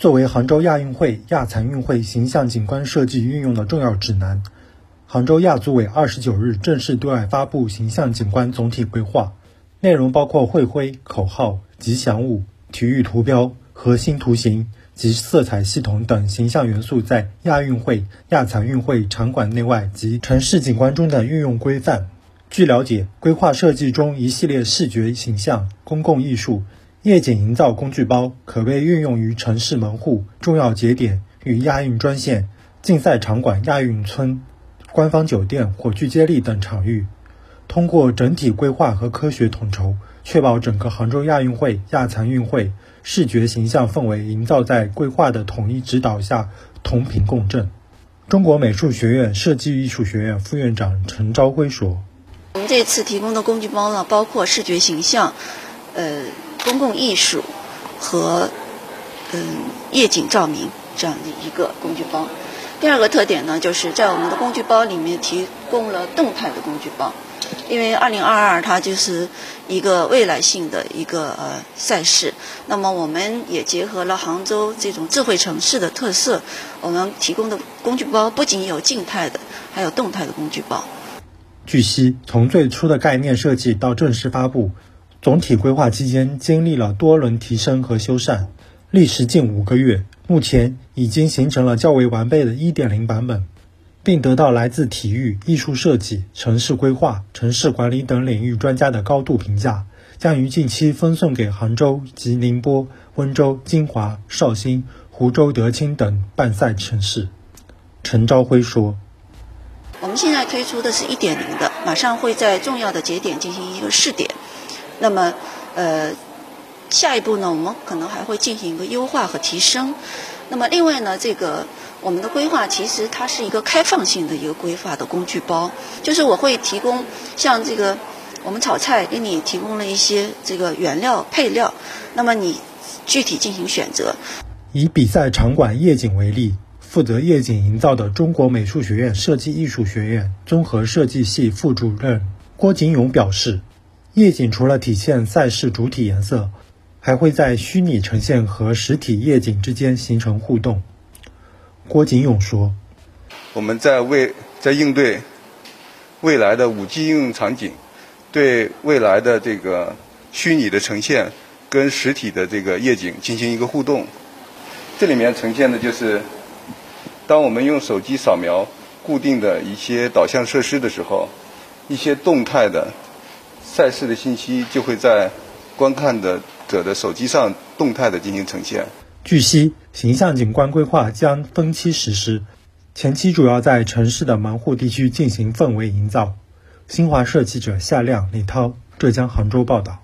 作为杭州亚运会、亚残运会形象景观设计运用的重要指南，杭州亚组委二十九日正式对外发布形象景观总体规划，内容包括会徽、口号、吉祥物、体育图标、核心图形及色彩系统等形象元素在亚运会、亚残运会场馆内外及城市景观中的运用规范。据了解，规划设计中一系列视觉形象、公共艺术。夜景营造工具包可被运用于城市门户、重要节点与亚运专线、竞赛场馆、亚运村、官方酒店、火炬接力等场域。通过整体规划和科学统筹，确保整个杭州亚运会、亚残运会视觉形象氛围营造在规划的统一指导下，同频共振。中国美术学院设计艺术学院副院长陈朝辉说：“我们这次提供的工具包呢，包括视觉形象，呃。”公共艺术和嗯夜景照明这样的一个工具包。第二个特点呢，就是在我们的工具包里面提供了动态的工具包，因为二零二二它就是一个未来性的一个呃赛事。那么我们也结合了杭州这种智慧城市的特色，我们提供的工具包不仅有静态的，还有动态的工具包。据悉，从最初的概念设计到正式发布。总体规划期间经历了多轮提升和修缮，历时近五个月，目前已经形成了较为完备的1.0版本，并得到来自体育、艺术设计、城市规划、城市管理等领域专家的高度评价，将于近期分送给杭州及宁波、温州、金华、绍兴、湖州、德清等办赛城市。陈朝辉说：“我们现在推出的是一点零的，马上会在重要的节点进行一个试点。”那么，呃，下一步呢，我们可能还会进行一个优化和提升。那么，另外呢，这个我们的规划其实它是一个开放性的一个规划的工具包，就是我会提供像这个我们炒菜给你提供了一些这个原料配料，那么你具体进行选择。以比赛场馆夜景为例，负责夜景营造的中国美术学院设计艺术学院综合设计系副主任郭景勇表示。夜景除了体现赛事主体颜色，还会在虚拟呈现和实体夜景之间形成互动。郭景勇说：“我们在为在应对未来的五 G 应用场景，对未来的这个虚拟的呈现跟实体的这个夜景进行一个互动。这里面呈现的就是，当我们用手机扫描固定的一些导向设施的时候，一些动态的。”赛事的信息就会在观看的者的手机上动态的进行呈现。据悉，形象景观规划将分期实施，前期主要在城市的门户地区进行氛围营造。新华社记者夏亮、李涛，浙江杭州报道。